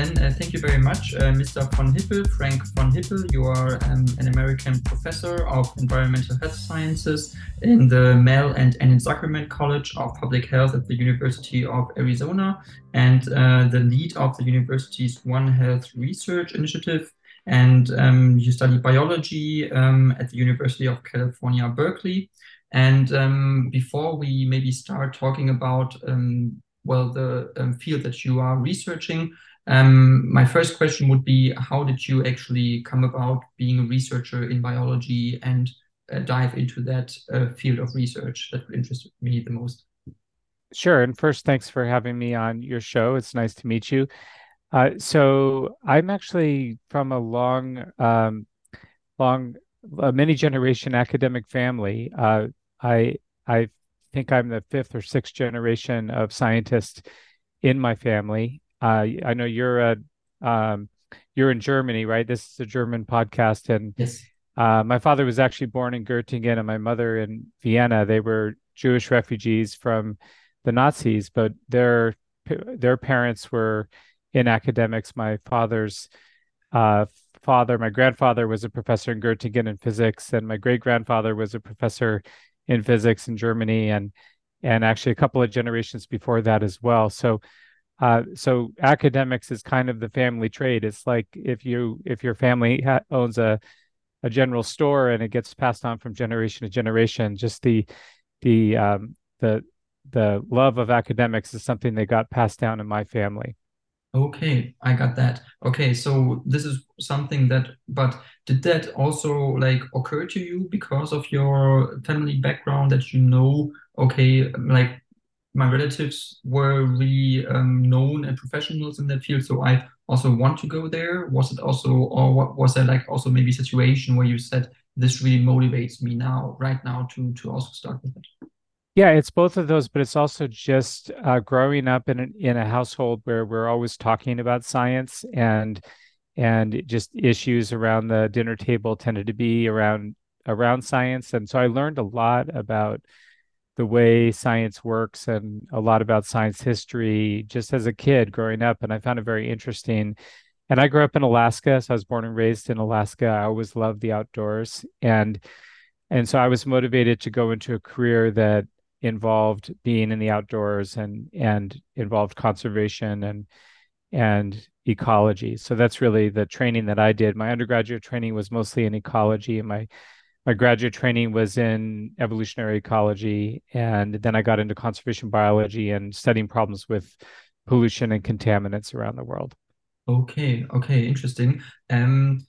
then uh, thank you very much, uh, Mr. von Hippel, Frank von Hippel. You are um, an American professor of environmental health sciences in the Mel and Enid Zuckerman College of Public Health at the University of Arizona and uh, the lead of the university's One Health Research Initiative. And um, you study biology um, at the University of California, Berkeley. And um, before we maybe start talking about um, well the um, field that you are researching, um, my first question would be how did you actually come about being a researcher in biology and uh, dive into that uh, field of research that interested me the most? Sure. And first, thanks for having me on your show. It's nice to meet you. Uh, so I'm actually from a long, um, long, many generation academic family. Uh, I I think I'm the fifth or sixth generation of scientists in my family. Uh, I know you're a um, you're in Germany, right? This is a German podcast, and yes. uh, my father was actually born in Göttingen, and my mother in Vienna. They were Jewish refugees from the Nazis, but their their parents were in academics. My father's uh, father, my grandfather, was a professor in Göttingen in physics, and my great grandfather was a professor in physics in Germany and and actually a couple of generations before that as well. So uh, so academics is kind of the family trade. It's like if you if your family ha- owns a a general store and it gets passed on from generation to generation, just the the um, the the love of academics is something that got passed down in my family. Okay, I got that. Okay, so this is something that, but did that also like occur to you because of your family background that you know, okay, like my relatives were really um, known and professionals in that field, so I also want to go there? Was it also, or what was there like also maybe situation where you said this really motivates me now, right now, to to also start with it? Yeah, it's both of those, but it's also just uh, growing up in a, in a household where we're always talking about science and and just issues around the dinner table tended to be around around science, and so I learned a lot about the way science works and a lot about science history just as a kid growing up, and I found it very interesting. And I grew up in Alaska, so I was born and raised in Alaska. I always loved the outdoors, and and so I was motivated to go into a career that involved being in the outdoors and and involved conservation and and ecology. So that's really the training that I did. My undergraduate training was mostly in ecology, and my my graduate training was in evolutionary ecology, and then I got into conservation biology and studying problems with pollution and contaminants around the world. Okay, okay, interesting. Um,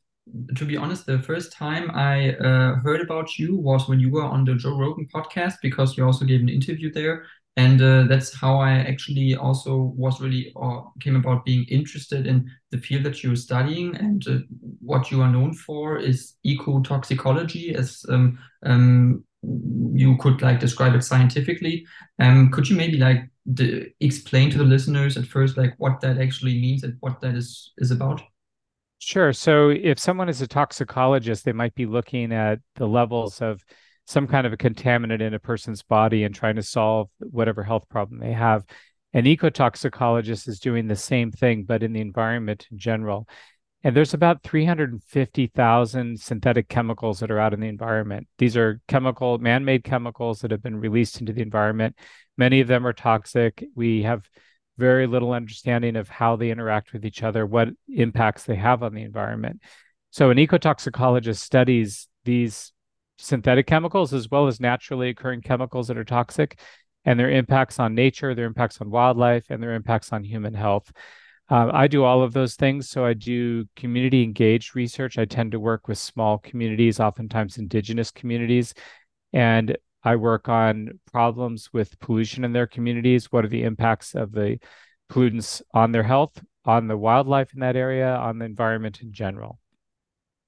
to be honest, the first time I uh, heard about you was when you were on the Joe Rogan podcast because you also gave an interview there. And uh, that's how I actually also was really or came about being interested in the field that you're studying. And uh, what you are known for is ecotoxicology, as um, um, you could like describe it scientifically. Um, could you maybe like explain to the listeners at first like what that actually means and what that is is about? Sure. So if someone is a toxicologist, they might be looking at the levels of some kind of a contaminant in a person's body and trying to solve whatever health problem they have. An ecotoxicologist is doing the same thing, but in the environment in general. And there's about 350,000 synthetic chemicals that are out in the environment. These are chemical, man made chemicals that have been released into the environment. Many of them are toxic. We have very little understanding of how they interact with each other, what impacts they have on the environment. So, an ecotoxicologist studies these synthetic chemicals as well as naturally occurring chemicals that are toxic and their impacts on nature, their impacts on wildlife, and their impacts on human health. Uh, I do all of those things. So I do community engaged research. I tend to work with small communities, oftentimes indigenous communities. And I work on problems with pollution in their communities. What are the impacts of the pollutants on their health, on the wildlife in that area, on the environment in general?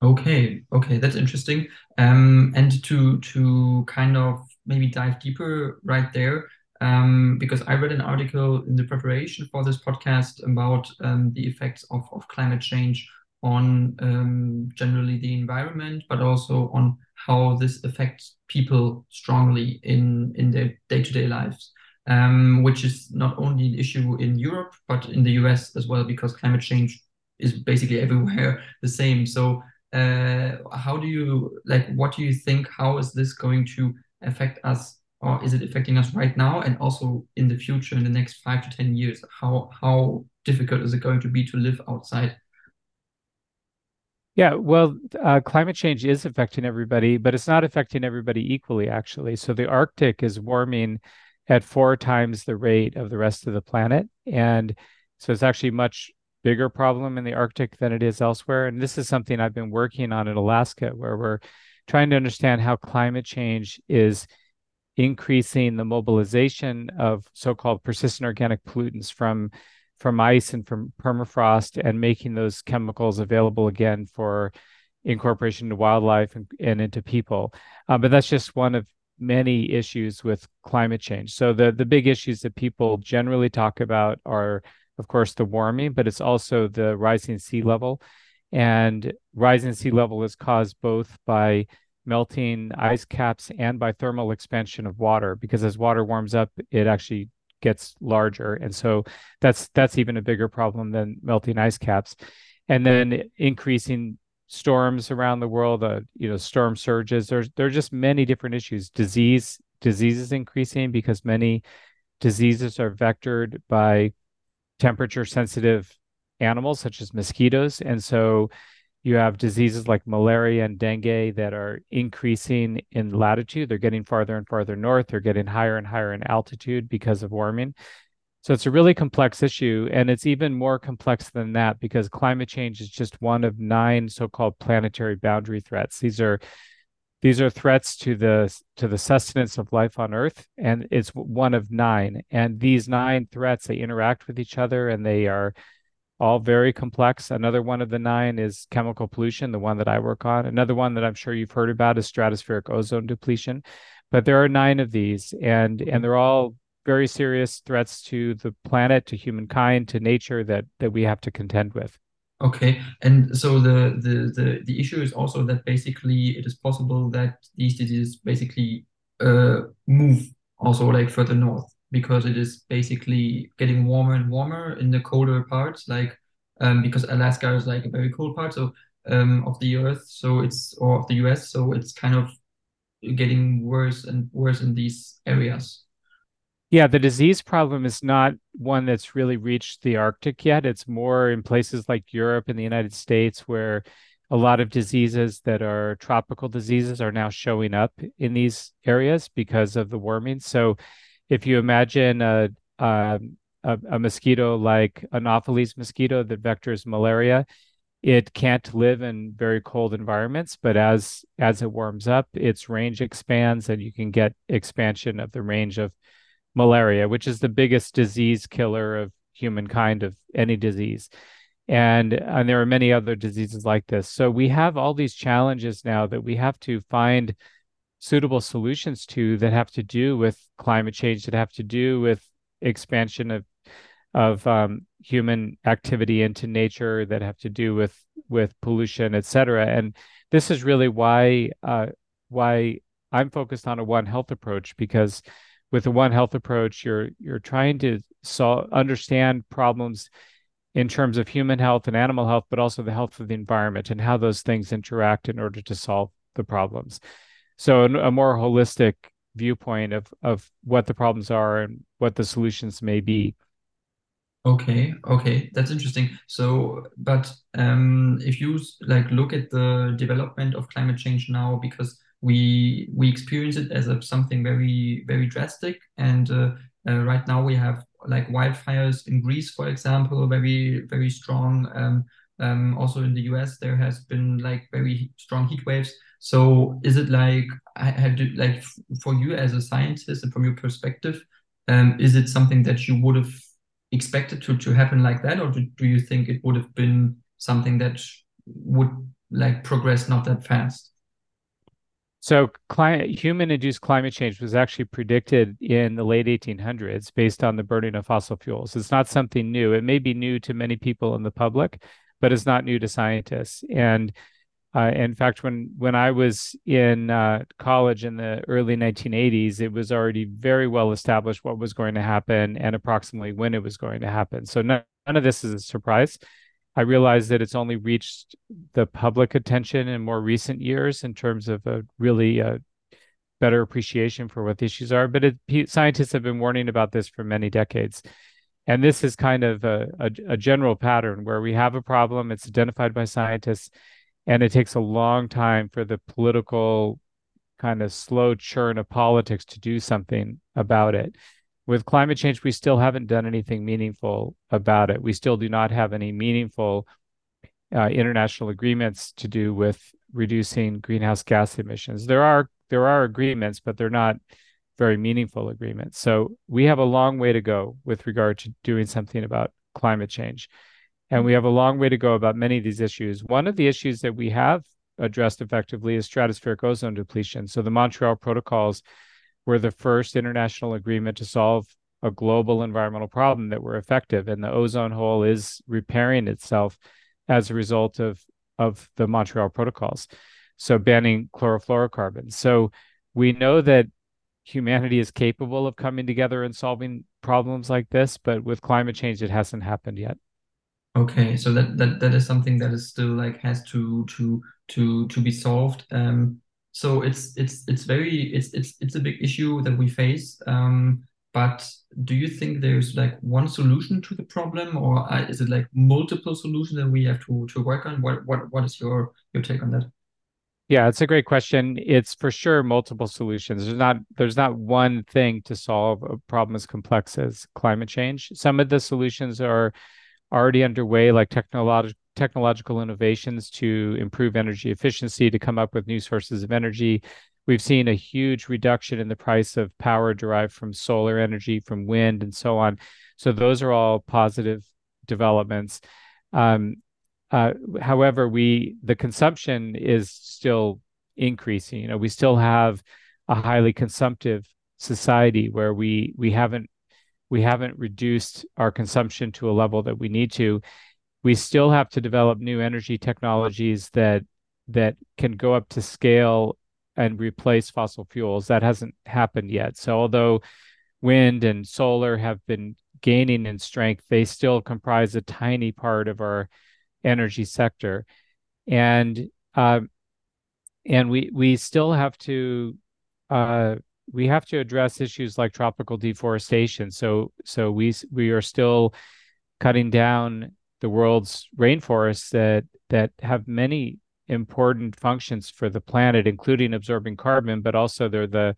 Okay, okay, that's interesting. Um, and to to kind of maybe dive deeper right there, um, because I read an article in the preparation for this podcast about um, the effects of, of climate change on um, generally the environment, but also on how this affects people strongly in in their day-to-day lives. um, which is not only an issue in Europe but in the US as well because climate change is basically everywhere the same. So uh, how do you like? What do you think? How is this going to affect us, or is it affecting us right now and also in the future, in the next five to ten years? How how difficult is it going to be to live outside? Yeah, well, uh, climate change is affecting everybody, but it's not affecting everybody equally, actually. So the Arctic is warming at four times the rate of the rest of the planet. And so it's actually much bigger problem in the Arctic than it is elsewhere. And this is something I've been working on in Alaska, where we're trying to understand how climate change is increasing the mobilization of so-called persistent organic pollutants from from ice and from permafrost and making those chemicals available again for incorporation into wildlife and, and into people. Uh, but that's just one of many issues with climate change. So the the big issues that people generally talk about are of course, the warming, but it's also the rising sea level. And rising sea level is caused both by melting ice caps and by thermal expansion of water, because as water warms up, it actually gets larger. And so that's that's even a bigger problem than melting ice caps. And then increasing storms around the world, uh, you know, storm surges. There's there are just many different issues. Disease disease is increasing because many diseases are vectored by temperature sensitive animals such as mosquitoes. And so you have diseases like malaria and dengue that are increasing in latitude. They're getting farther and farther north. They're getting higher and higher in altitude because of warming. So it's a really complex issue. And it's even more complex than that because climate change is just one of nine so called planetary boundary threats. These are these are threats to the to the sustenance of life on earth and it's one of nine. And these nine threats they interact with each other and they are all very complex. Another one of the nine is chemical pollution the one that i work on. Another one that i'm sure you've heard about is stratospheric ozone depletion. But there are nine of these and and they're all very serious threats to the planet to humankind to nature that that we have to contend with Okay, and so the, the the the issue is also that basically it is possible that these diseases basically uh, move also like further north because it is basically getting warmer and warmer in the colder parts, like um, because Alaska is like a very cold part so um, of the Earth, so it's or of the U.S., so it's kind of getting worse and worse in these areas. Yeah, the disease problem is not one that's really reached the Arctic yet. It's more in places like Europe and the United States where a lot of diseases that are tropical diseases are now showing up in these areas because of the warming. So if you imagine a, a, a mosquito like Anopheles mosquito that vectors malaria, it can't live in very cold environments, but as as it warms up, its range expands and you can get expansion of the range of malaria, which is the biggest disease killer of humankind of any disease. And, and there are many other diseases like this. So we have all these challenges now that we have to find suitable solutions to that have to do with climate change, that have to do with expansion of of um, human activity into nature, that have to do with with pollution, et cetera. And this is really why uh, why I'm focused on a One Health approach because with the One Health approach, you're you're trying to solve understand problems in terms of human health and animal health, but also the health of the environment and how those things interact in order to solve the problems. So a, a more holistic viewpoint of of what the problems are and what the solutions may be. Okay, okay, that's interesting. So, but um, if you like look at the development of climate change now, because we we experience it as a, something very very drastic. And uh, uh, right now we have like wildfires in Greece for example very very strong. Um, um, also in the US there has been like very strong heat waves. So is it like I had to, like for you as a scientist and from your perspective um, is it something that you would have expected to to happen like that? Or do, do you think it would have been something that would like progress not that fast so, human-induced climate change was actually predicted in the late 1800s based on the burning of fossil fuels. It's not something new. It may be new to many people in the public, but it's not new to scientists. And Uh, in fact, when when I was in uh, college in the early 1980s, it was already very well established what was going to happen and approximately when it was going to happen. So none, none of this is a surprise. I realize that it's only reached the public attention in more recent years in terms of a really uh, better appreciation for what the issues are. But it, scientists have been warning about this for many decades. And this is kind of a, a, a general pattern where we have a problem, it's identified by scientists, and it takes a long time for the political kind of slow churn of politics to do something about it. With climate change, we still haven't done anything meaningful about it. We still do not have any meaningful uh, international agreements to do with reducing greenhouse gas emissions. There are there are agreements, but they're not very meaningful agreements. So we have a long way to go with regard to doing something about climate change. And we have a long way to go about many of these issues. One of the issues that we have addressed effectively is stratospheric ozone depletion. So the Montreal protocols were the first international agreement to solve a global environmental problem that were effective. And the ozone hole is repairing itself as a result of, of the Montreal protocols. So banning chlorofluorocarbons. So we know that humanity is capable of coming together and solving problems like this, but with climate change, it hasn't happened yet. Okay, so that that that is something that is still like has to to to to be solved. Um, so it's it's it's very it's it's it's a big issue that we face. Um, but do you think there's like one solution to the problem, or uh, is it like multiple solutions that we have to to work on? What what what is your your take on that? Yeah, it's a great question. It's for sure multiple solutions. There's not there's not one thing to solve a problem as complex as climate change. Some of the solutions are already underway, like technological technological innovations to improve energy efficiency, to come up with new sources of energy. We've seen a huge reduction in the price of power derived from solar energy, from wind, and so on. So those are all positive developments. Um, uh, however, we the consumption is still increasing. You know, we still have a highly consumptive society where we we haven't we haven't reduced our consumption to a level that we need to. We still have to develop new energy technologies that that can go up to scale and replace fossil fuels. That hasn't happened yet. So although wind and solar have been gaining in strength, they still comprise a tiny part of our energy sector, and uh, and we we still have to uh, we have to address issues like tropical deforestation. So so we we are still cutting down the world's rainforests that that have many important functions for the planet, including absorbing carbon, but also they're the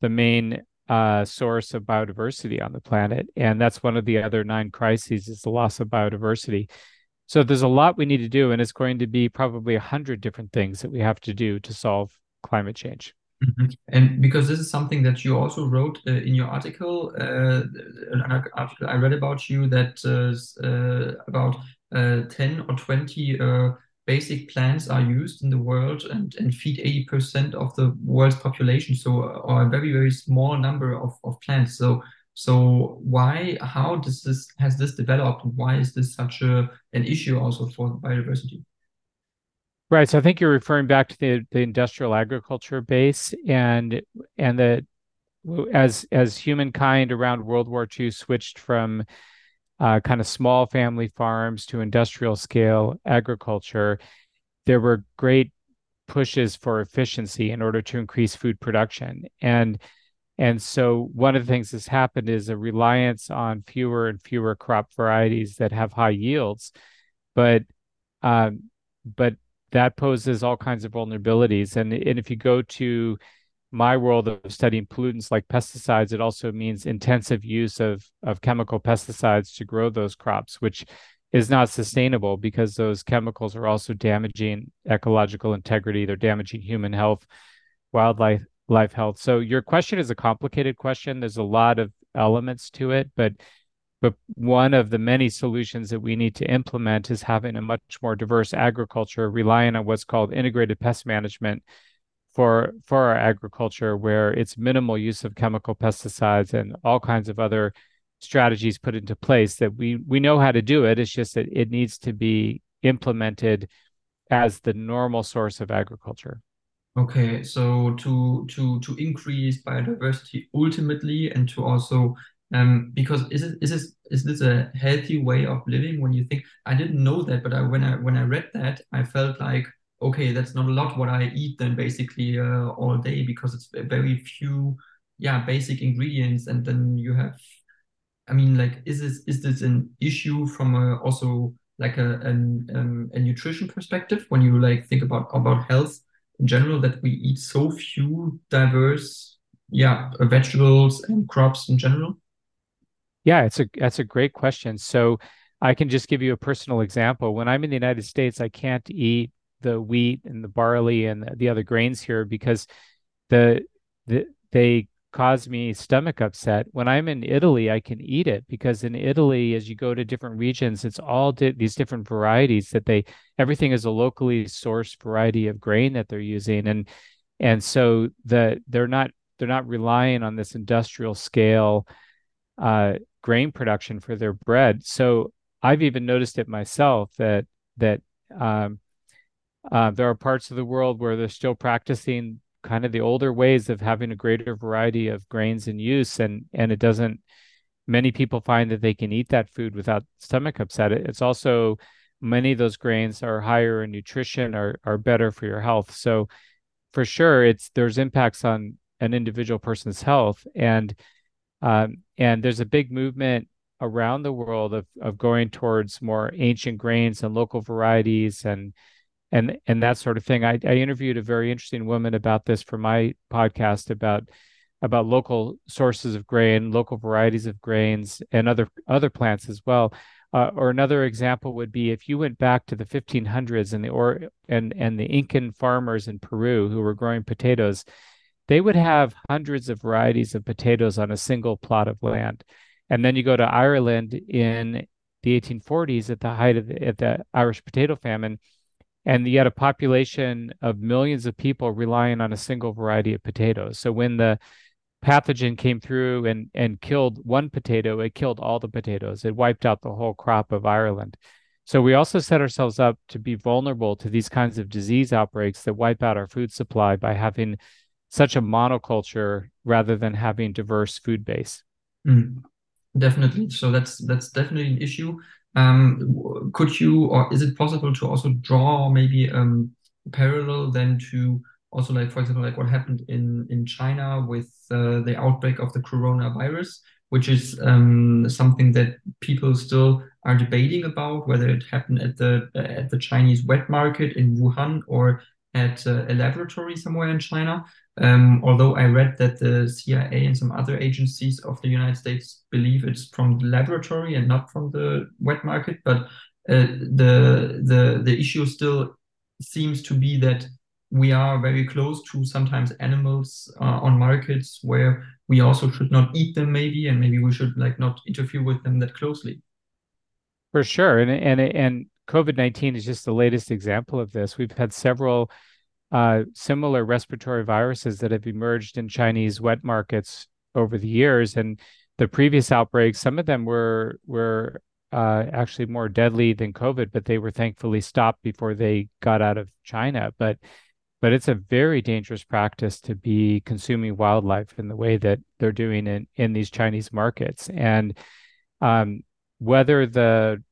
the main uh, source of biodiversity on the planet. And that's one of the other nine crises is the loss of biodiversity. So there's a lot we need to do, and it's going to be probably a hundred different things that we have to do to solve climate change. Mm-hmm. And because this is something that you also wrote uh, in your article, uh, an article I read about you that uh, uh about uh, 10 or 20 uh, basic plants are used in the world and, and feed 80% of the world's population. So, a very, very small number of, of plants. So, so why, how does this, has this developed? Why is this such a, an issue also for biodiversity? Right. So I think you're referring back to the, the industrial agriculture base and and that as as humankind around World War II switched from uh, kind of small family farms to industrial scale agriculture, there were great pushes for efficiency in order to increase food production. And and so one of the things that's happened is a reliance on fewer and fewer crop varieties that have high yields. But um, but that poses all kinds of vulnerabilities. And, and if you go to my world of studying pollutants like pesticides, it also means intensive use of, of chemical pesticides to grow those crops, which is not sustainable because those chemicals are also damaging ecological integrity. They're damaging human health, wildlife life health. So your question is a complicated question. There's a lot of elements to it, but but one of the many solutions that we need to implement is having a much more diverse agriculture, relying on what's called integrated pest management for for our agriculture, where it's minimal use of chemical pesticides and all kinds of other strategies put into place that we we know how to do it. It's just that it needs to be implemented as the normal source of agriculture. Okay, so to to to increase biodiversity ultimately, and to also um, because is it is this is this a healthy way of living? When you think I didn't know that, but I, when I when I read that, I felt like okay, that's not a lot what I eat then basically uh, all day because it's very few yeah basic ingredients, and then you have I mean like is this is this an issue from a, also like a an, um, a nutrition perspective when you like think about about health in general that we eat so few diverse yeah vegetables and crops in general? Yeah, it's a that's a great question. So I can just give you a personal example. When I'm in the United States, I can't eat the wheat and the barley and the other grains here because the the they cause me stomach upset. When I'm in Italy, I can eat it because in Italy, as you go to different regions, it's all di- these different varieties that they everything is a locally sourced variety of grain that they're using, and and so the they're not they're not relying on this industrial scale uh, grain production for their bread. So I've even noticed it myself that that um, uh, there are parts of the world where they're still practicing kind of the older ways of having a greater variety of grains in use, and and it doesn't. Many people find that they can eat that food without stomach upset. It's also many of those grains are higher in nutrition, are are better for your health. So for sure, it's there's impacts on an individual person's health and um, and there's a big movement around the world of of going towards more ancient grains and local varieties and and and that sort of thing. I, I interviewed a very interesting woman about this for my podcast about about local sources of grain, local varieties of grains, and other other plants as well. Uh, or another example would be if you went back to the 1500s and the or and and the Incan farmers in Peru who were growing potatoes, they would have hundreds of varieties of potatoes on a single plot of land. And then you go to Ireland in the 1840s at the height of the, at the Irish potato famine, and you had a population of millions of people relying on a single variety of potatoes. So when the pathogen came through and and killed one potato, it killed all the potatoes. It wiped out the whole crop of Ireland. So we also set ourselves up to be vulnerable to these kinds of disease outbreaks that wipe out our food supply by having such a monoculture rather than having diverse food base. Mm, definitely. So that's that's definitely an issue. Um, could you, or is it possible to also draw maybe um, parallel then to also like, for example, like what happened in in China with uh, the outbreak of the coronavirus, which is um, something that people still are debating about whether it happened at the at the Chinese wet market in Wuhan or at a laboratory somewhere in China. Um, although I read that the CIA and some other agencies of the United States believe it's from the laboratory and not from the wet market, but uh, the the the issue still seems to be that we are very close to sometimes animals uh, on markets where we also should not eat them maybe and maybe we should like not interfere with them that closely. For sure. And and and covid-19 is just the latest example of this. We've had several uh, similar respiratory viruses that have emerged in Chinese wet markets over the years. And the previous outbreaks, some of them were were uh, actually more deadly than COVID, but they were thankfully stopped before they got out of China. But but it's a very dangerous practice to be consuming wildlife in the way that they're doing in in these Chinese markets. And um, whether the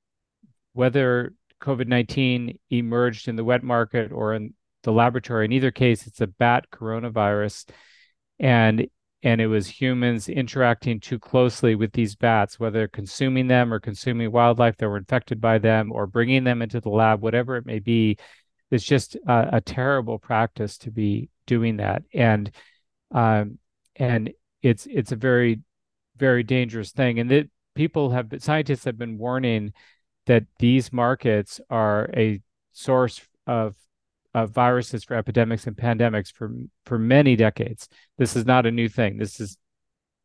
whether COVID nineteen emerged in the wet market or in the laboratory. In either case, it's a bat coronavirus, and and it was humans interacting too closely with these bats, whether consuming them or consuming wildlife that were infected by them, or bringing them into the lab, whatever it may be. It's just a, a terrible practice to be doing that, and um, and it's it's a very very dangerous thing, and that people have scientists have been warning that these markets are a source of of viruses for epidemics and pandemics for for many decades. This is not a new thing. This is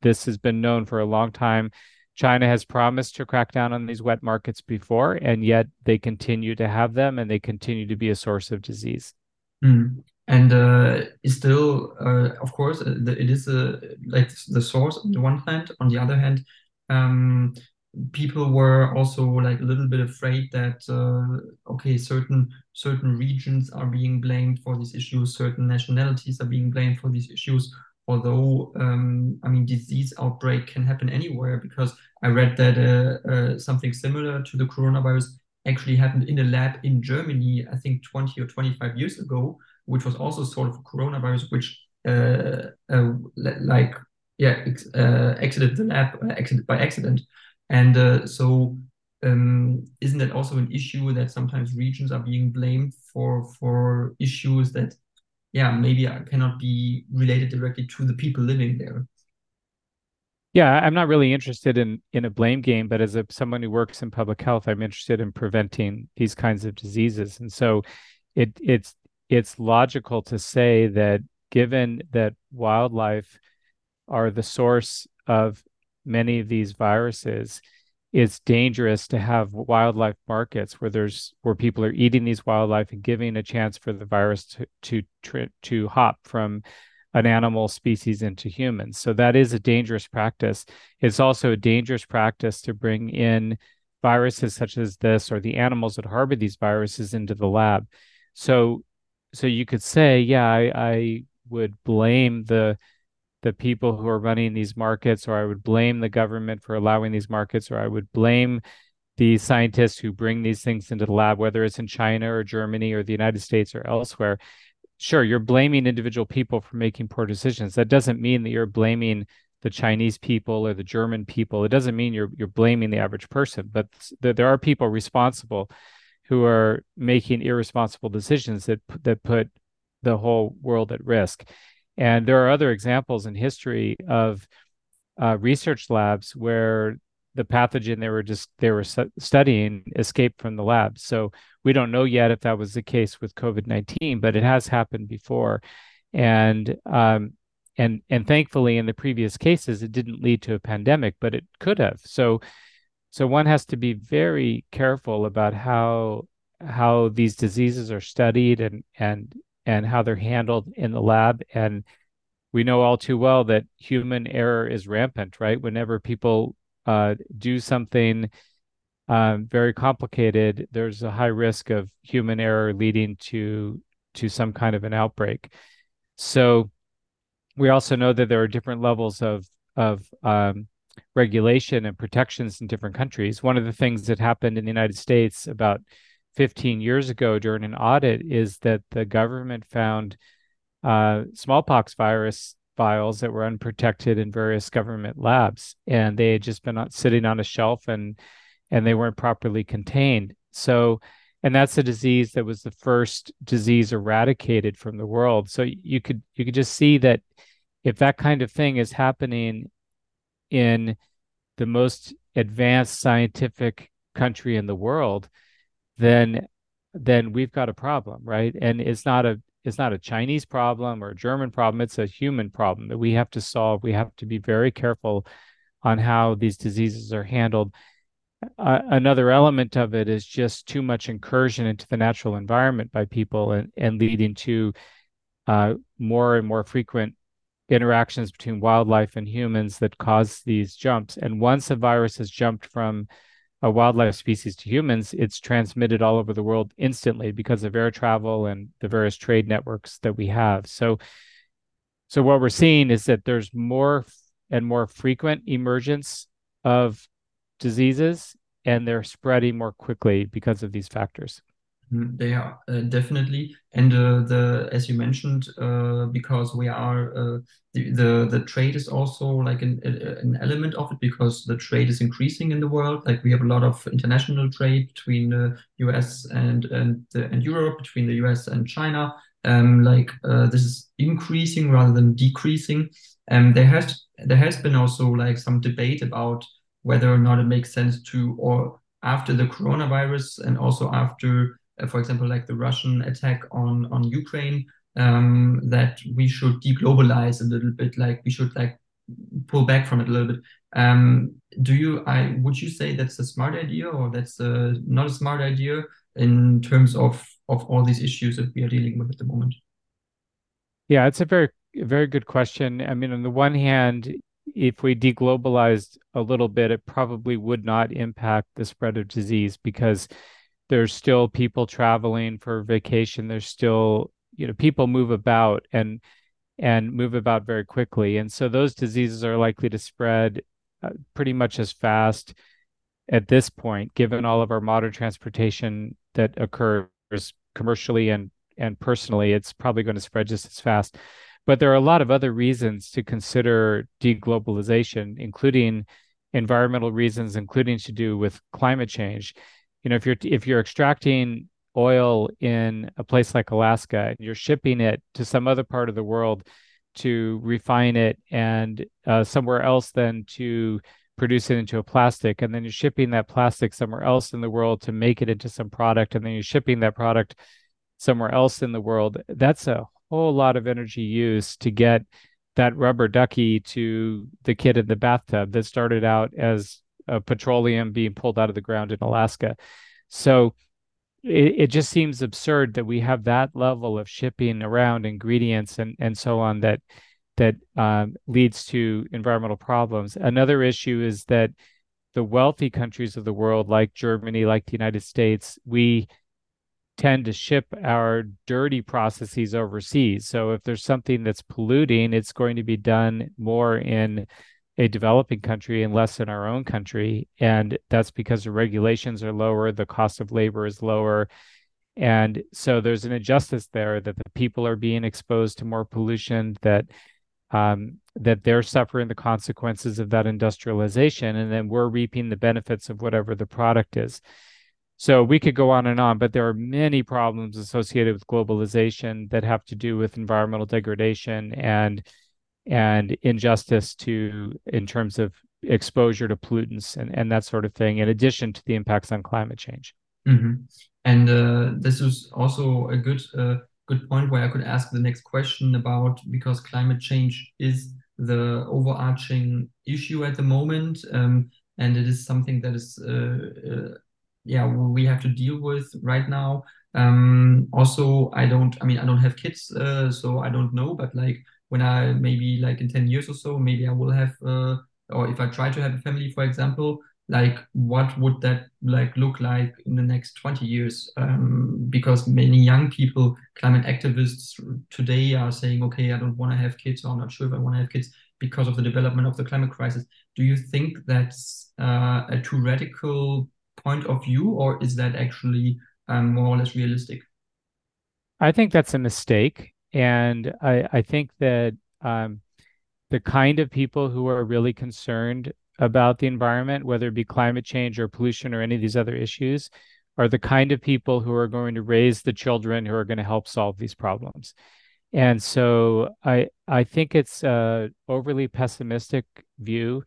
this has been known for a long time. China has promised to crack down on these wet markets before, and yet they continue to have them, and they continue to be a source of disease. Mm. And uh, still, uh, of course, uh, it is a, like the source on the one hand. On the other hand, um, people were also like a little bit afraid that uh, okay certain certain regions are being blamed for these issues certain nationalities are being blamed for these issues although um, i mean disease outbreak can happen anywhere because i read that uh, uh, something similar to the coronavirus actually happened in a lab in germany i think 20 or 25 years ago which was also sort of coronavirus which uh, uh, like yeah uh, exited the lab exited by accident and uh, so, um, isn't that also an issue that sometimes regions are being blamed for for issues that, yeah, maybe cannot be related directly to the people living there? Yeah, I'm not really interested in in a blame game, but as a someone who works in public health, I'm interested in preventing these kinds of diseases. And so it it's it's logical to say that given that wildlife are the source of many of these viruses, it's dangerous to have wildlife markets where there's where people are eating these wildlife and giving a chance for the virus to to to hop from an animal species into humans. So that is a dangerous practice. It's also a dangerous practice to bring in viruses such as this or the animals that harbor these viruses into the lab. So so you could say, yeah, I, I would blame the the people who are running these markets, or I would blame the government for allowing these markets, or I would blame the scientists who bring these things into the lab, whether it's in China or Germany or the United States or elsewhere. Sure, you're blaming individual people for making poor decisions. That doesn't mean that you're blaming the Chinese people or the German people. It doesn't mean you're you're blaming the average person, but th- there are people responsible who are making irresponsible decisions that that put the whole world at risk. And there are other examples in history of uh, research labs where the pathogen they were just they were studying escaped from the lab. So we don't know yet if that was the case with COVID nineteen, but it has happened before, and um, and and thankfully in the previous cases it didn't lead to a pandemic, but it could have. So so one has to be very careful about how how these diseases are studied and and and how they're handled in the lab. And we know all too well that human error is rampant, right? Whenever people uh, do something um, very complicated, there's a high risk of human error leading to to some kind of an outbreak. So we also know that there are different levels of of um, regulation and protections in different countries. One of the things that happened in the United States about 15 years ago during an audit is that the government found uh, smallpox virus files that were unprotected in various government labs, and they had just been sitting on a shelf and and they weren't properly contained. So, and that's a disease that was the first disease eradicated from the world. So you could you could just see that if that kind of thing is happening in the most advanced scientific country in the world, then then we've got a problem, right? And it's not a it's not a Chinese problem or a German problem. It's a human problem that we have to solve. We have to be very careful on how these diseases are handled. Uh, another element of it is just too much incursion into the natural environment by people and, and leading to uh, more and more frequent interactions between wildlife and humans that cause these jumps. And once a virus has jumped from a wildlife species to humans, it's transmitted all over the world instantly because of air travel and the various trade networks that we have. So, so what we're seeing is that there's more and more frequent emergence of diseases, and they're spreading more quickly because of these factors. Mm, they are uh, definitely, and uh, the as you mentioned, uh, because we are uh, the, the the trade is also like an an element of it because the trade is increasing in the world. Like we have a lot of international trade between the U.S. and and and Europe, between the U.S. and China. Um, like uh, this is increasing rather than decreasing. Um, there has there has been also like some debate about whether or not it makes sense to or after the coronavirus and also after uh, for example, like the Russian attack on on Ukraine, um, that we should deglobalize a little bit, like we should like pull back from it a little bit. Um, do you, I would you say that's a smart idea or that's a, not a smart idea in terms of of all these issues that we are dealing with at the moment? Yeah, it's a very very good question. I mean, on the one hand, if we deglobalized a little bit, it probably would not impact the spread of disease because there's still people traveling for vacation. There's still, you know, people move about and and move about very quickly. And so those diseases are likely to spread uh, pretty much as fast at this point, given all of our modern transportation that occurs commercially and and personally, it's probably going to spread just as fast. But there are a lot of other reasons to consider deglobalization, including environmental reasons, including to do with climate change. You know, if you're if you're extracting oil in a place like Alaska and you're shipping it to some other part of the world to refine it and uh, somewhere else then to produce it into a plastic. And then you're shipping that plastic somewhere else in the world to make it into some product. And then you're shipping that product somewhere else in the world. That's a whole lot of energy used to get that rubber ducky to the kid in the bathtub that started out as a petroleum being pulled out of the ground in Alaska. So it, it just seems absurd that we have that level of shipping around ingredients and, and so on that that um, leads to environmental problems. Another issue is that the wealthy countries of the world, like Germany, like the United States, we tend to ship our dirty processes overseas. So if there's something that's polluting, it's going to be done more in a developing country and less in our own country. And that's because the regulations are lower, the cost of labor is lower. And so there's an injustice there that the people are being exposed to more pollution, that um, that they're suffering the consequences of that industrialization, and then we're reaping the benefits of whatever the product is. So we could go on and on, but there are many problems associated with globalization that have to do with environmental degradation and and injustice to in terms of exposure to pollutants and, and that sort of thing, in addition to the impacts on climate change. Mm-hmm. And uh, this is also a good uh, good point where I could ask the next question about because climate change is the overarching issue at the moment, um, and it is something that is uh, uh yeah we have to deal with right now um also i don't i mean i don't have kids uh, so i don't know but like when i maybe like in 10 years or so maybe i will have uh, or if i try to have a family for example like what would that like look like in the next 20 years? Um, because many young people climate activists today are saying okay i don't want to have kids or i'm not sure if i want to have kids because of the development of the climate crisis. Do you think that's uh, a too radical point of view, or is that actually um, more or less realistic? I think that's a mistake, and I, I think that um, the kind of people who are really concerned about the environment, whether it be climate change or pollution or any of these other issues, are the kind of people who are going to raise the children who are going to help solve these problems. And so I I think it's a overly pessimistic view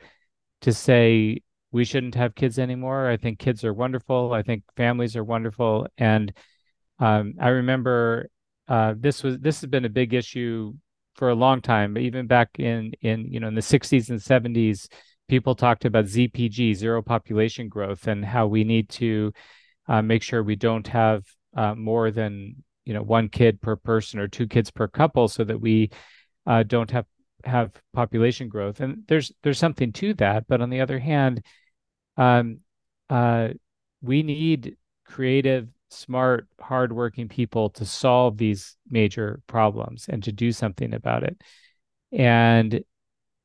to say we shouldn't have kids anymore. I think kids are wonderful. I think families are wonderful. And um, I remember uh, this was this has been a big issue for a long time. Even back in in you know in the 60s and 70s, people talked about ZPG, zero population growth, and how we need to uh, make sure we don't have uh, more than you know one kid per person or two kids per couple, so that we uh, don't have have population growth. And there's there's something to that. But on the other hand, um, uh, we need creative, smart, hardworking people to solve these major problems and to do something about it. And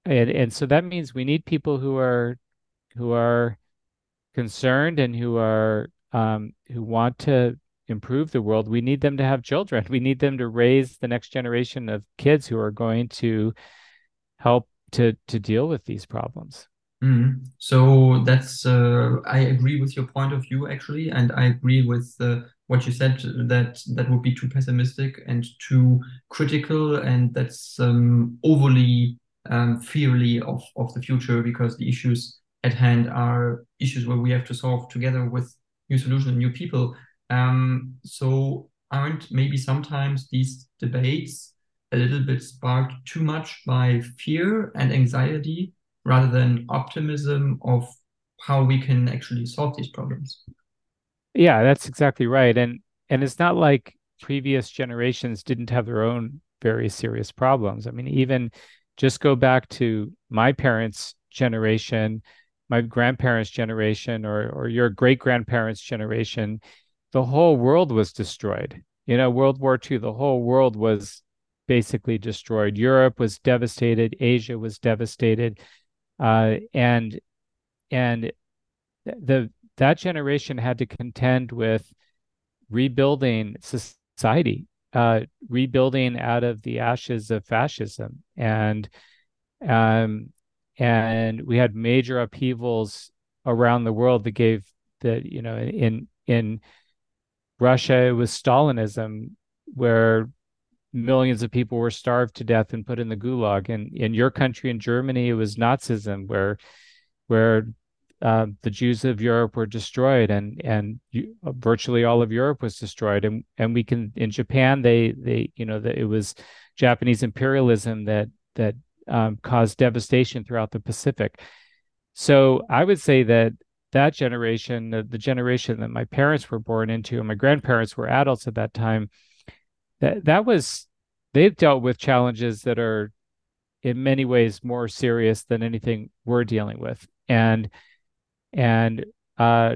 and and so that means we need people who are who are concerned and who are um, who want to improve the world. We need them to have children. We need them to raise the next generation of kids who are going to help to to deal with these problems. Mm. So that's uh, I agree with your point of view actually, and I agree with uh, what you said that that would be too pessimistic and too critical, and that's um, overly um, fearly of of the future because the issues at hand are issues where we have to solve together with new solutions and new people. Um, so aren't maybe sometimes these debates a little bit sparked too much by fear and anxiety? Rather than optimism of how we can actually solve these problems. Yeah, that's exactly right. And and it's not like previous generations didn't have their own very serious problems. I mean, even just go back to my parents' generation, my grandparents' generation, or or your great grandparents' generation, the whole world was destroyed. You know, World War II, the whole world was basically destroyed. Europe was devastated. Asia was devastated, uh, and and the that generation had to contend with rebuilding society, uh, rebuilding out of the ashes of fascism, and um, and we had major upheavals around the world that gave that you know in in Russia it was Stalinism where millions of people were starved to death and put in the gulag and in your country in Germany it was Nazism where where uh, the Jews of Europe were destroyed, and and you, virtually all of Europe was destroyed. And and we can in Japan, they they you know that it was Japanese imperialism that that um, caused devastation throughout the Pacific. So I would say that that generation, the, the generation that my parents were born into, and my grandparents were adults at that time, that that was they've dealt with challenges that are in many ways more serious than anything we're dealing with and and uh,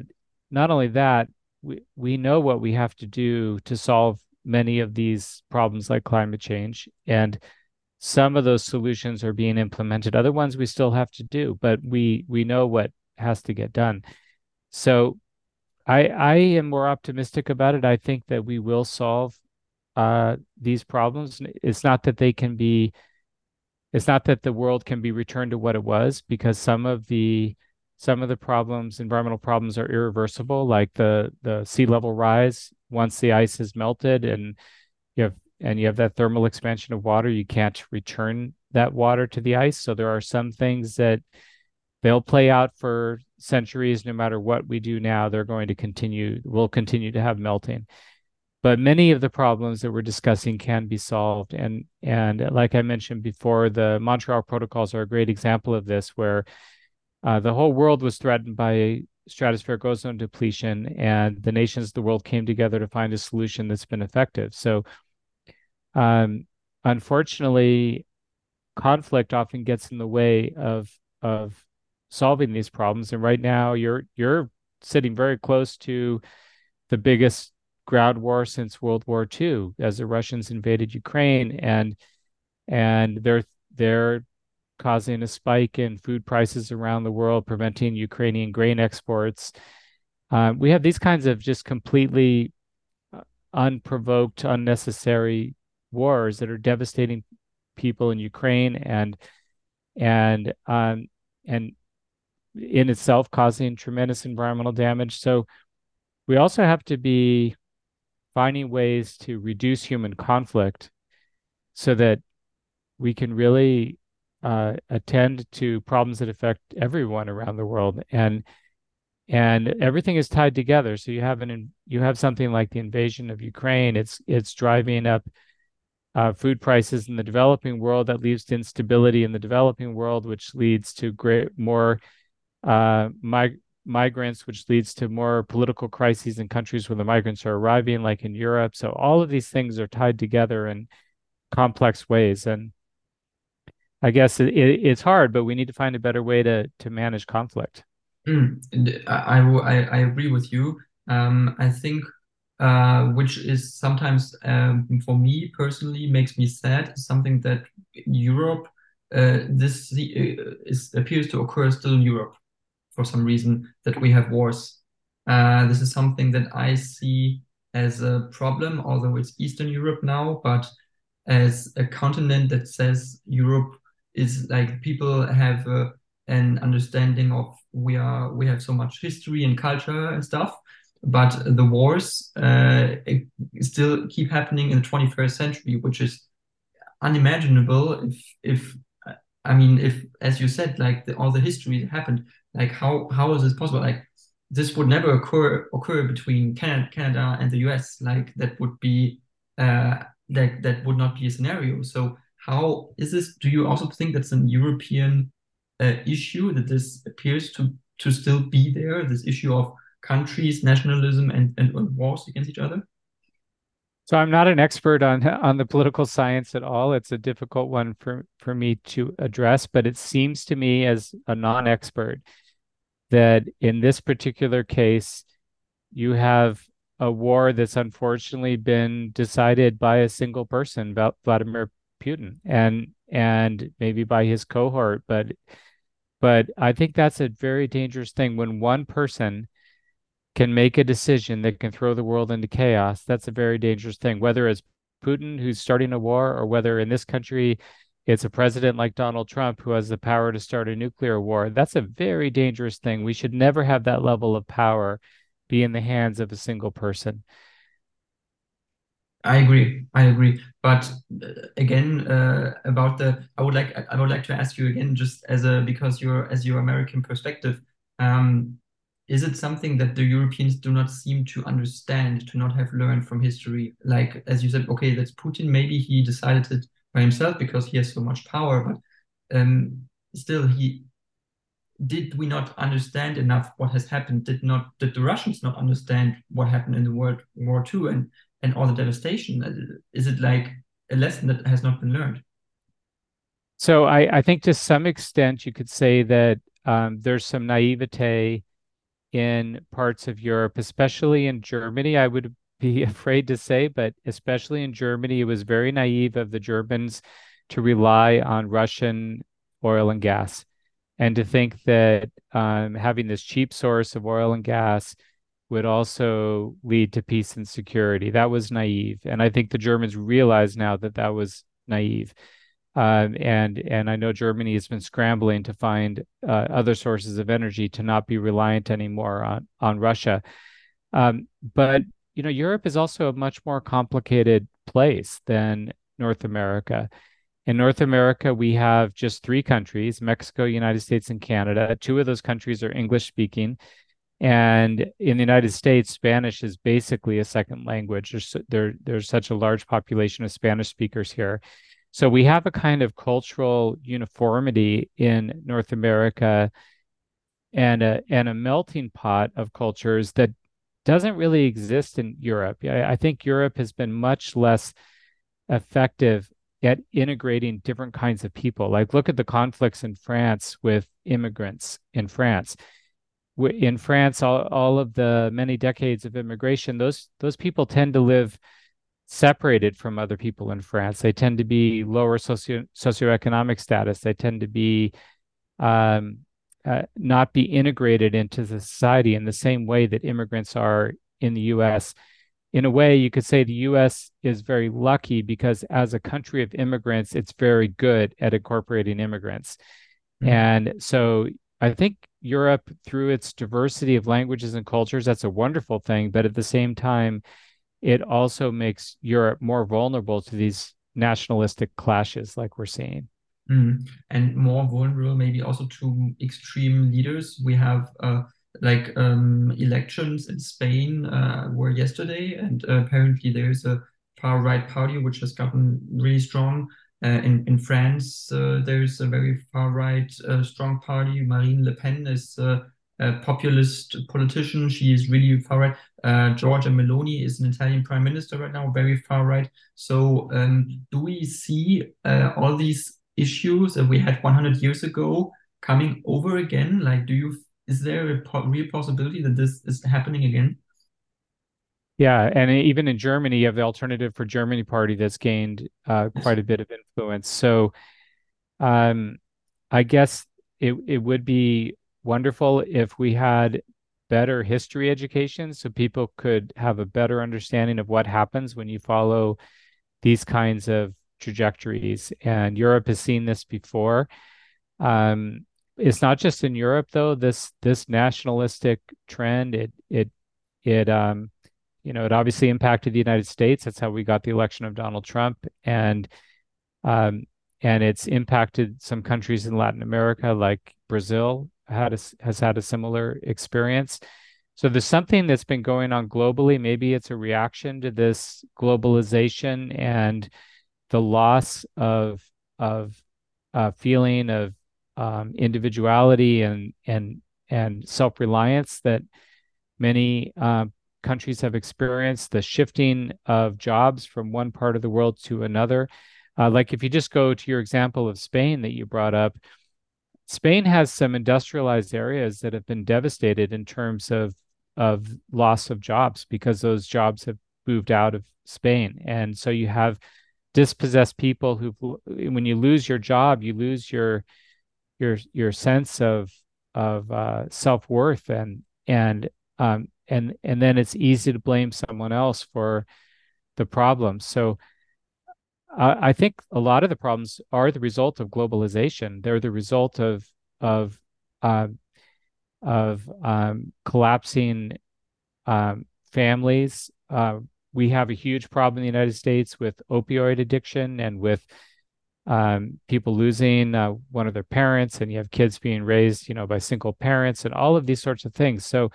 not only that, we, we know what we have to do to solve many of these problems like climate change. And some of those solutions are being implemented. Other ones we still have to do, but we we know what has to get done. So I I am more optimistic about it. I think that we will solve uh, these problems. It's not that they can be it's not that the world can be returned to what it was because some of the some of the problems, environmental problems, are irreversible, like the the sea level rise. Once the ice is melted, and you have and you have that thermal expansion of water, you can't return that water to the ice. So there are some things that they'll play out for centuries. No matter what we do now, they're going to continue. We'll continue to have melting. But many of the problems that we're discussing can be solved, and and like I mentioned before, the Montreal protocols are a great example of this, where uh, the whole world was threatened by stratospheric ozone depletion, and the nations of the world came together to find a solution that's been effective. So, um, unfortunately, conflict often gets in the way of of solving these problems. And right now, you're you're sitting very close to the biggest ground war since World War II, as the Russians invaded Ukraine, and and they're they're causing a spike in food prices around the world, preventing Ukrainian grain exports. Uh, we have these kinds of just completely uh, unprovoked, unnecessary wars that are devastating people in Ukraine and and um, and in itself causing tremendous environmental damage. So we also have to be finding ways to reduce human conflict so that we can really uh, attend to problems that affect everyone around the world. And and everything is tied together. So you have an you have something like the invasion of ukraine. It's it's driving up uh, food prices in the developing world. That leads to instability in the developing world which leads to great more uh, mig- migrants which leads to more political crises in countries where the migrants are arriving like in europe so all of these things are tied together in complex ways and I guess it, it, it's hard, but we need to find a better way to to manage conflict. Mm, I, I, I agree with you. Um, I think uh, which is sometimes um, for me personally makes me sad. Something that Europe uh, this uh, is appears to occur still in Europe for some reason that we have wars. Uh, this is something that I see as a problem, although it's Eastern Europe now, but as a continent that says Europe is like people have uh, an understanding of we are we have so much history and culture and stuff but the wars uh, still keep happening in the 21st century which is unimaginable if if i mean if as you said like the, all the history happened like how how is this possible like this would never occur occur between canada, canada and the us like that would be uh that that would not be a scenario so how is this? Do you also think that's an European uh, issue that this appears to to still be there? This issue of countries, nationalism, and and, wars against each other. So I'm not an expert on on the political science at all. It's a difficult one for for me to address, but it seems to me as a non-expert that in this particular case, you have a war that's unfortunately been decided by a single person, Vladimir Putin, and and maybe by his cohort, but but I think that's a very dangerous thing when one person can make a decision that can throw the world into chaos, that's a very dangerous thing. Whether it's Putin who's starting a war, or whether in this country it's a president like Donald Trump who has the power to start a nuclear war, that's a very dangerous thing. We should never have that level of power be in the hands of a single person. I agree. I agree. But uh, again, uh, about the, I would like, I would like to ask you again, just as a because you're as your American perspective, um, is it something that the Europeans do not seem to understand, to not have learned from history? Like, as you said, okay, that's Putin. Maybe he decided it by himself because he has so much power, but um, still, he did we not understand enough what has happened? Did not did the Russians not understand what happened in the World War II and and all the devastation? Is it like a lesson that has not been learned? So I, I think to some extent you could say that um, there's some naivete in parts of Europe, especially in Germany, I would be afraid to say, but especially in Germany, it was very naive of the Germans to rely on Russian oil and gas and to think that um, having this cheap source of oil and gas would also lead to peace and security. That was naive. And I think the Germans realize now that that was naive. Um, and and I know Germany has been scrambling to find uh, other sources of energy to not be reliant anymore on on Russia. Um, but you know, Europe is also a much more complicated place than North America. In North America, we have just three countries: Mexico, United States, and Canada. Two of those countries are English speaking. And in the United States, Spanish is basically a second language. There's there, there's such a large population of Spanish speakers here. So we have a kind of cultural uniformity in North America and a and a melting pot of cultures that doesn't really exist in Europe. I, I think Europe has been much less effective at integrating different kinds of people. Like look at the conflicts in France with immigrants in France. In France, all, all of the many decades of immigration, those those people tend to live separated from other people in France. They tend to be lower socio socioeconomic status. They tend to be um, uh, not be integrated into the society in the same way that immigrants are in the U.S. In a way, you could say the U.S. is very lucky because, as a country of immigrants, it's very good at incorporating immigrants. Mm-hmm. And so, I think Europe, through its diversity of languages and cultures, that's a wonderful thing. But at the same time, it also makes Europe more vulnerable to these nationalistic clashes like we're seeing. Mm. And more vulnerable, maybe also to extreme leaders. We have uh, like um, elections in Spain uh, were yesterday, and uh, apparently there's a far right party which has gotten really strong. Uh, in in France, uh, there's a very far right uh, strong party. Marine Le Pen is a populist politician. She is really far right. Uh, Giorgia Meloni is an Italian prime minister right now, very far right. So, um, do we see uh, all these issues that we had 100 years ago coming over again? Like, do you is there a po real possibility that this is happening again? Yeah, and even in Germany, you have the Alternative for Germany party that's gained uh, quite a bit of influence. So, um, I guess it it would be wonderful if we had better history education so people could have a better understanding of what happens when you follow these kinds of trajectories. And Europe has seen this before. Um, it's not just in Europe though. This this nationalistic trend it it it um you know it obviously impacted the United States. That's how we got the election of Donald Trump, and um and it's impacted some countries in Latin America like Brazil had a, has had a similar experience. So there's something that's been going on globally. Maybe it's a reaction to this globalization and the loss of of uh, feeling of um, individuality and and and self reliance that many uh, countries have experienced, the shifting of jobs from one part of the world to another. Uh, like if you just go to your example of Spain that you brought up, Spain has some industrialized areas that have been devastated in terms of of loss of jobs because those jobs have moved out of Spain, and so you have dispossessed people who, when you lose your job, you lose your your your sense of of uh, self worth and and um, and and then it's easy to blame someone else for the problem. So I think a lot of the problems are the result of globalization. They're the result of of uh, of um, collapsing um, families. Uh, we have a huge problem in the United States with opioid addiction and with um, people losing uh, one of their parents, and you have kids being raised, you know, by single parents, and all of these sorts of things. So,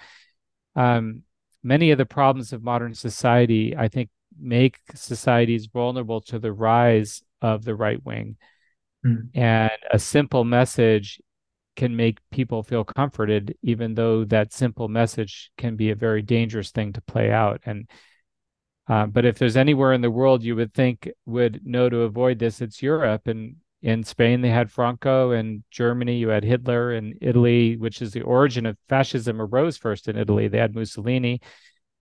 um, many of the problems of modern society, I think, make societies vulnerable to the rise of the right wing. Mm. And a simple message can make people feel comforted, even though that simple message can be a very dangerous thing to play out. And uh, but if there's anywhere in the world you would think would know to avoid this, it's Europe. And in Spain, they had Franco. In Germany, you had Hitler. In Italy, which is the origin of fascism, arose first in Italy. They had Mussolini.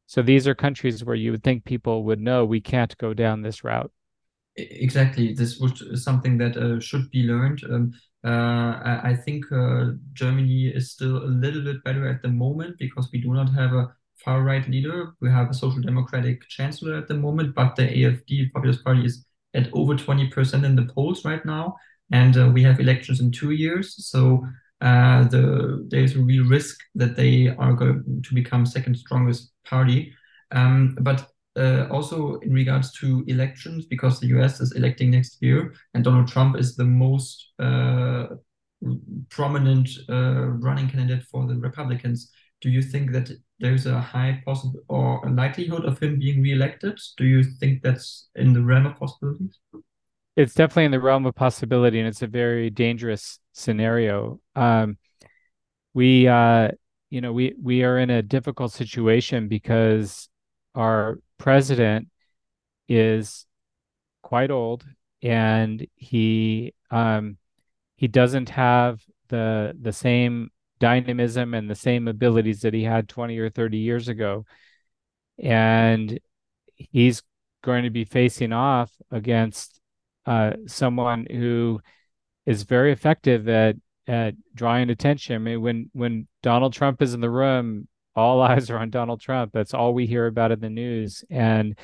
So these are countries where you would think people would know we can't go down this route. Exactly. This was something that uh, should be learned. Um, uh, I, I, think uh, Germany is still a little bit better at the moment because we do not have a far right leader. We have a social democratic chancellor at the moment, but the AFD Populist Party is at over 20% in the polls right now. And uh, we have elections in two years. So uh, the there's a real risk that they are going to become second strongest party. Um, but uh, also in regards to elections, because the US is electing next year, and Donald Trump is the most uh, prominent uh, running candidate for the Republicans. Do you think that there's a high possible or a likelihood of him being reelected? Do you think that's in the realm of possibilities? It's definitely in the realm of possibility, and it's a very dangerous scenario. Um, we, uh, you know, we we are in a difficult situation because our president is quite old, and he um, he doesn't have the the same dynamism and the same abilities that he had 20 or 30 years ago. And he's going to be facing off against uh, someone who is very effective at at drawing attention. I mean, when when Donald Trump is in the room, all eyes are on Donald Trump. That's all we hear about in the news, and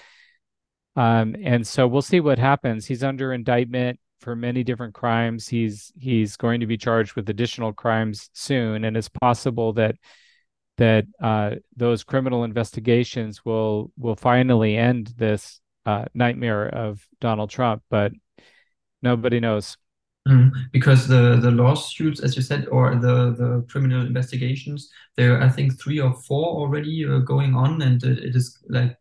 um, and so we'll see what happens. He's under indictment for many different crimes. He's he's going to be charged with additional crimes soon, and it's possible that that uh, those criminal investigations will will finally end this uh, nightmare of Donald Trump. But nobody knows. Mm, because the the lawsuits, as you said, or the the criminal investigations, there are I think three or four already uh, going on, and it, is like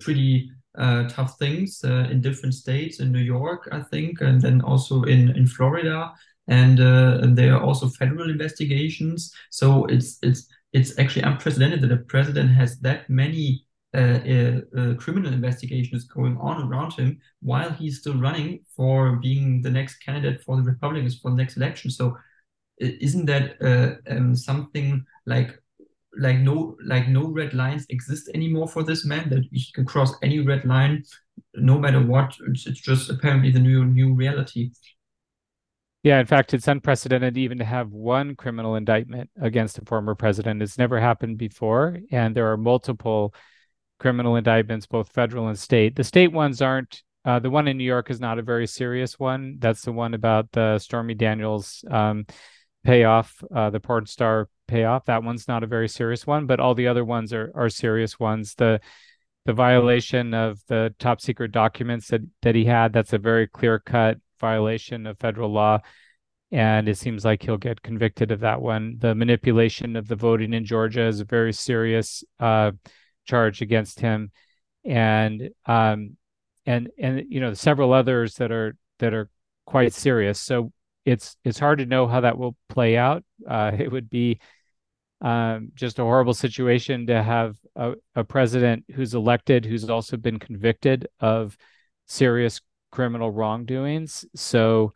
pretty tough things uh, in different states, in New York, I think, and then also in in Florida, and, uh, and there are also federal investigations. So it's it's it's actually unprecedented that a president has that many uh, uh, uh, criminal investigations going on around him while he's still running for being the next candidate for the Republicans for the next election. So, isn't that um, something like like no like no red lines exist anymore for this man that he can cross any red line no matter what. It's, it's just apparently the new new reality. Yeah in fact it's unprecedented even to have one criminal indictment against a former president. It's never happened before and there are multiple criminal indictments both federal and state. The state ones aren't uh, the one in new york is not a very serious one. That's the one about the stormy daniels um, payoff, uh, the porn star payoff. That one's not a very serious one, but all the other ones are are serious ones. The the violation of the top secret documents that that he had, that's a very clear cut violation of federal law. And it seems like he'll get convicted of that one. The manipulation of the voting in Georgia is a very serious uh, charge against him. And um, and and you know several others that are that are quite serious. So it's it's hard to know how that will play out. Uh, it would be um, just a horrible situation to have a, a president who's elected who's also been convicted of serious criminal wrongdoings. So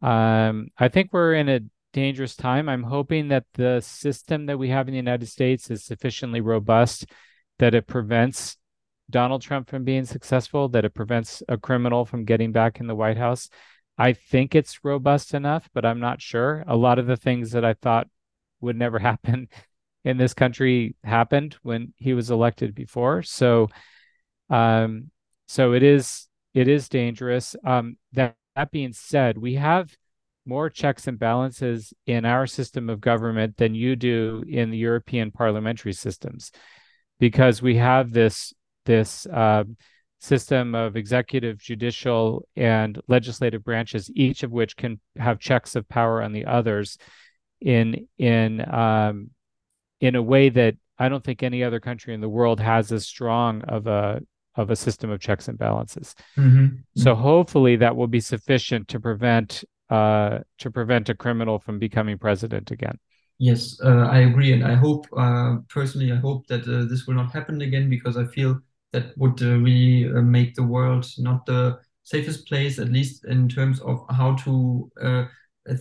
um, I think we're in a dangerous time. I'm hoping that the system that we have in the United States is sufficiently robust that it prevents Donald Trump from being successful, that it prevents a criminal from getting back in the White House. I think it's robust enough, but I'm not sure. A lot of the things that I thought would never happen in this country happened when he was elected before. So, um, so it is it is dangerous. Um, that that being said, we have more checks and balances in our system of government than you do in the European parliamentary systems, because we have this this uh, system of executive, judicial, and legislative branches, each of which can have checks of power on the others in in um, in a way that I don't think any other country in the world has as strong of a of a system of checks and balances. Mm-hmm. So hopefully that will be sufficient to prevent uh, to prevent a criminal from becoming president again. Yes, uh, I agree, and I hope uh, personally, I hope that uh, this will not happen again because I feel that would uh, really uh, make the world not the safest place, at least in terms of how to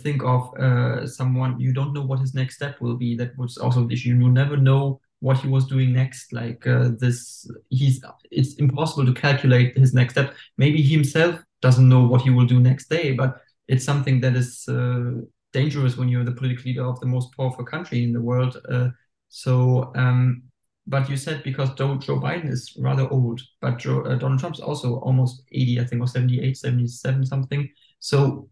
think of uh, someone you don't know what his next step will be. That was also the issue. You never know what he was doing next. Like uh, this, he's it's impossible to calculate his next step. Maybe he himself doesn't know what he will do next day, but it's something that is uh, dangerous when you're the political leader of the most powerful country in the world. Uh, so, um, but you said because Joe, Joe Biden is rather old, but Joe, uh, Donald Trump's also almost 80, I think, or 78, 77 something. So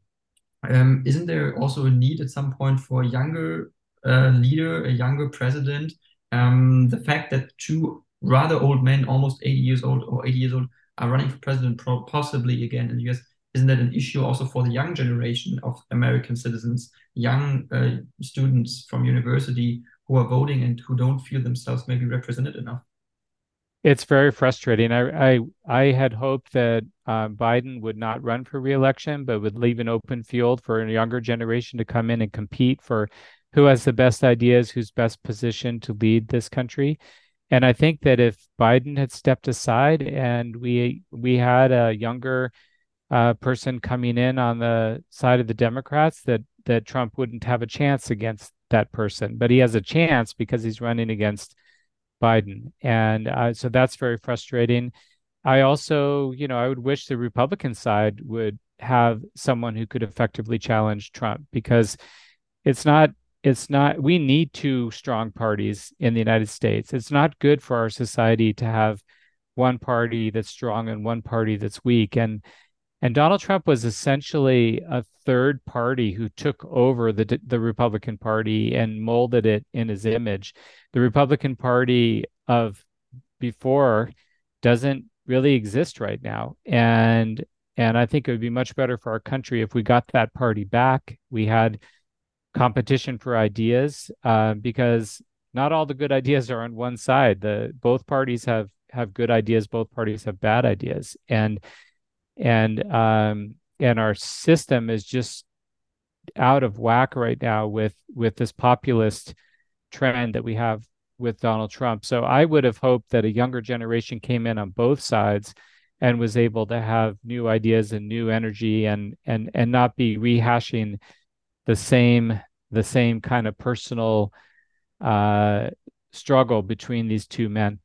um, isn't there also a need at some point for a younger uh, leader, a younger president? Um, the fact that two rather old men, almost 80 years old or 80 years old, are running for president possibly again in the US, isn't that an issue also for the young generation of American citizens, young uh, students from university who are voting and who don't feel themselves maybe represented enough? It's very frustrating. I I, I had hoped that uh, Biden would not run for reelection, but would leave an open field for a younger generation to come in and compete for who has the best ideas, who's best positioned to lead this country. And I think that if Biden had stepped aside and we we had a younger uh, person coming in on the side of the Democrats, that that Trump wouldn't have a chance against that person. But he has a chance because he's running against Biden. And uh, so that's very frustrating. I also, you know, I would wish the Republican side would have someone who could effectively challenge Trump because it's not it's not we need two strong parties in the United States. It's not good for our society to have one party that's strong and one party that's weak and and Donald Trump was essentially a third party who took over the the Republican Party and molded it in his image. The Republican Party of before doesn't really exist right now, and and I think it would be much better for our country if we got that party back. We had competition for ideas uh, because not all the good ideas are on one side. The both parties have have good ideas, both parties have bad ideas, and and um, and our system is just out of whack right now with with this populist trend that we have with Donald Trump. So I would have hoped that a younger generation came in on both sides and was able to have new ideas and new energy and and and not be rehashing the same the same kind of personal uh, struggle between these two men.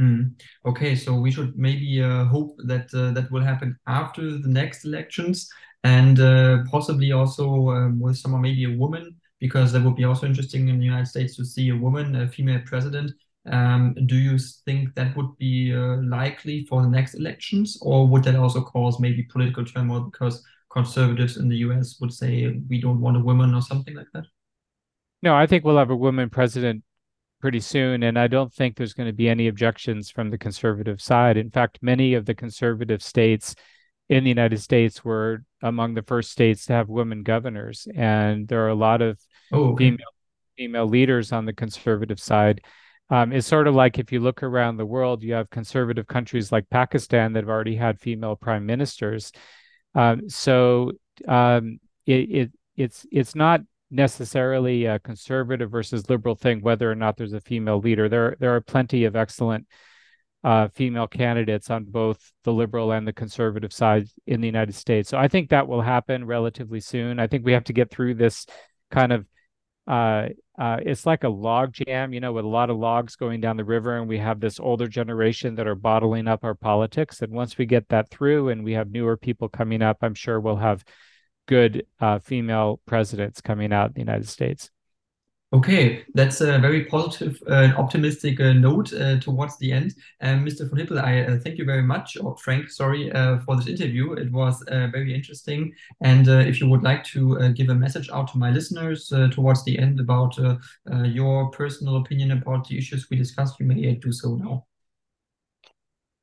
Mm. Okay, so we should maybe uh, hope that uh, that will happen after the next elections, and uh, possibly also um, with someone, maybe a woman, because that would be also interesting in the United States to see a woman, a female president. Um, do you think that would be uh, likely for the next elections, or would that also cause maybe political turmoil because conservatives in the U.S. would say we don't want a woman or something like that? No, I think we'll have a woman president pretty soon. And I don't think there's going to be any objections from the conservative side. In fact, many of the conservative states in the United States were among the first states to have women governors. And there are a lot of oh, okay. female, female leaders on the conservative side. Um, it's sort of like if you look around the world, you have conservative countries like Pakistan that have already had female prime ministers. Um, so um, it, it it's it's not necessarily a conservative versus liberal thing whether or not there's a female leader. There there are plenty of excellent uh, female candidates on both the liberal and the conservative side in the United States. So I think that will happen relatively soon. I think we have to get through this kind of uh, uh, it's like a log jam, you know, with a lot of logs going down the river, and we have this older generation that are bottling up our politics. And once we get that through, and we have newer people coming up, I'm sure we'll have good uh, female presidents coming out in the United States. Okay, that's a very positive and uh, optimistic uh, note uh, towards the end. Um, Mr. von Hippel, I uh, thank you very much, or Frank, sorry, uh, for this interview. It was uh, very interesting. And if you would like to give a message out to my listeners towards the end about your personal opinion about the issues we discussed, you may do so now.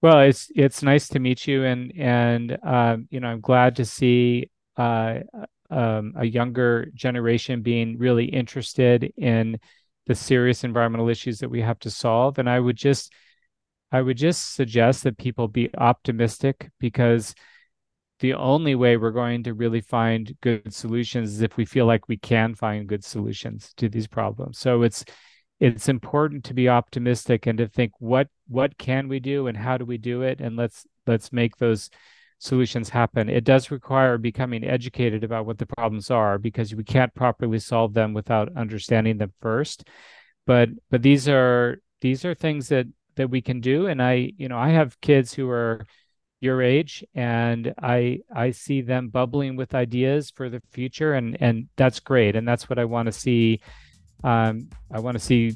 Well, it's it's nice to meet you, and and um, you know I'm glad to see uh, um, a younger generation being really interested in the serious environmental issues that we have to solve. And I would just, I would just suggest that people be optimistic because the only way we're going to really find good solutions is if we feel like we can find good solutions to these problems. So it's it's important to be optimistic and to think what what can we do and how do we do it and let's let's make those solutions happen. It does require becoming educated about what the problems are because we can't properly solve them without understanding them first. But but these are these are things that that we can do. And I, you know, I have kids who are your age and I I see them bubbling with ideas for the future and and that's great. And that's what I want to see. Um, I want to see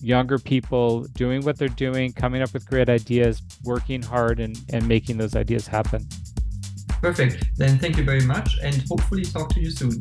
younger people doing what they're doing, coming up with great ideas, working hard, and, and making those ideas happen. Perfect. Then thank you very much and hopefully talk to you soon.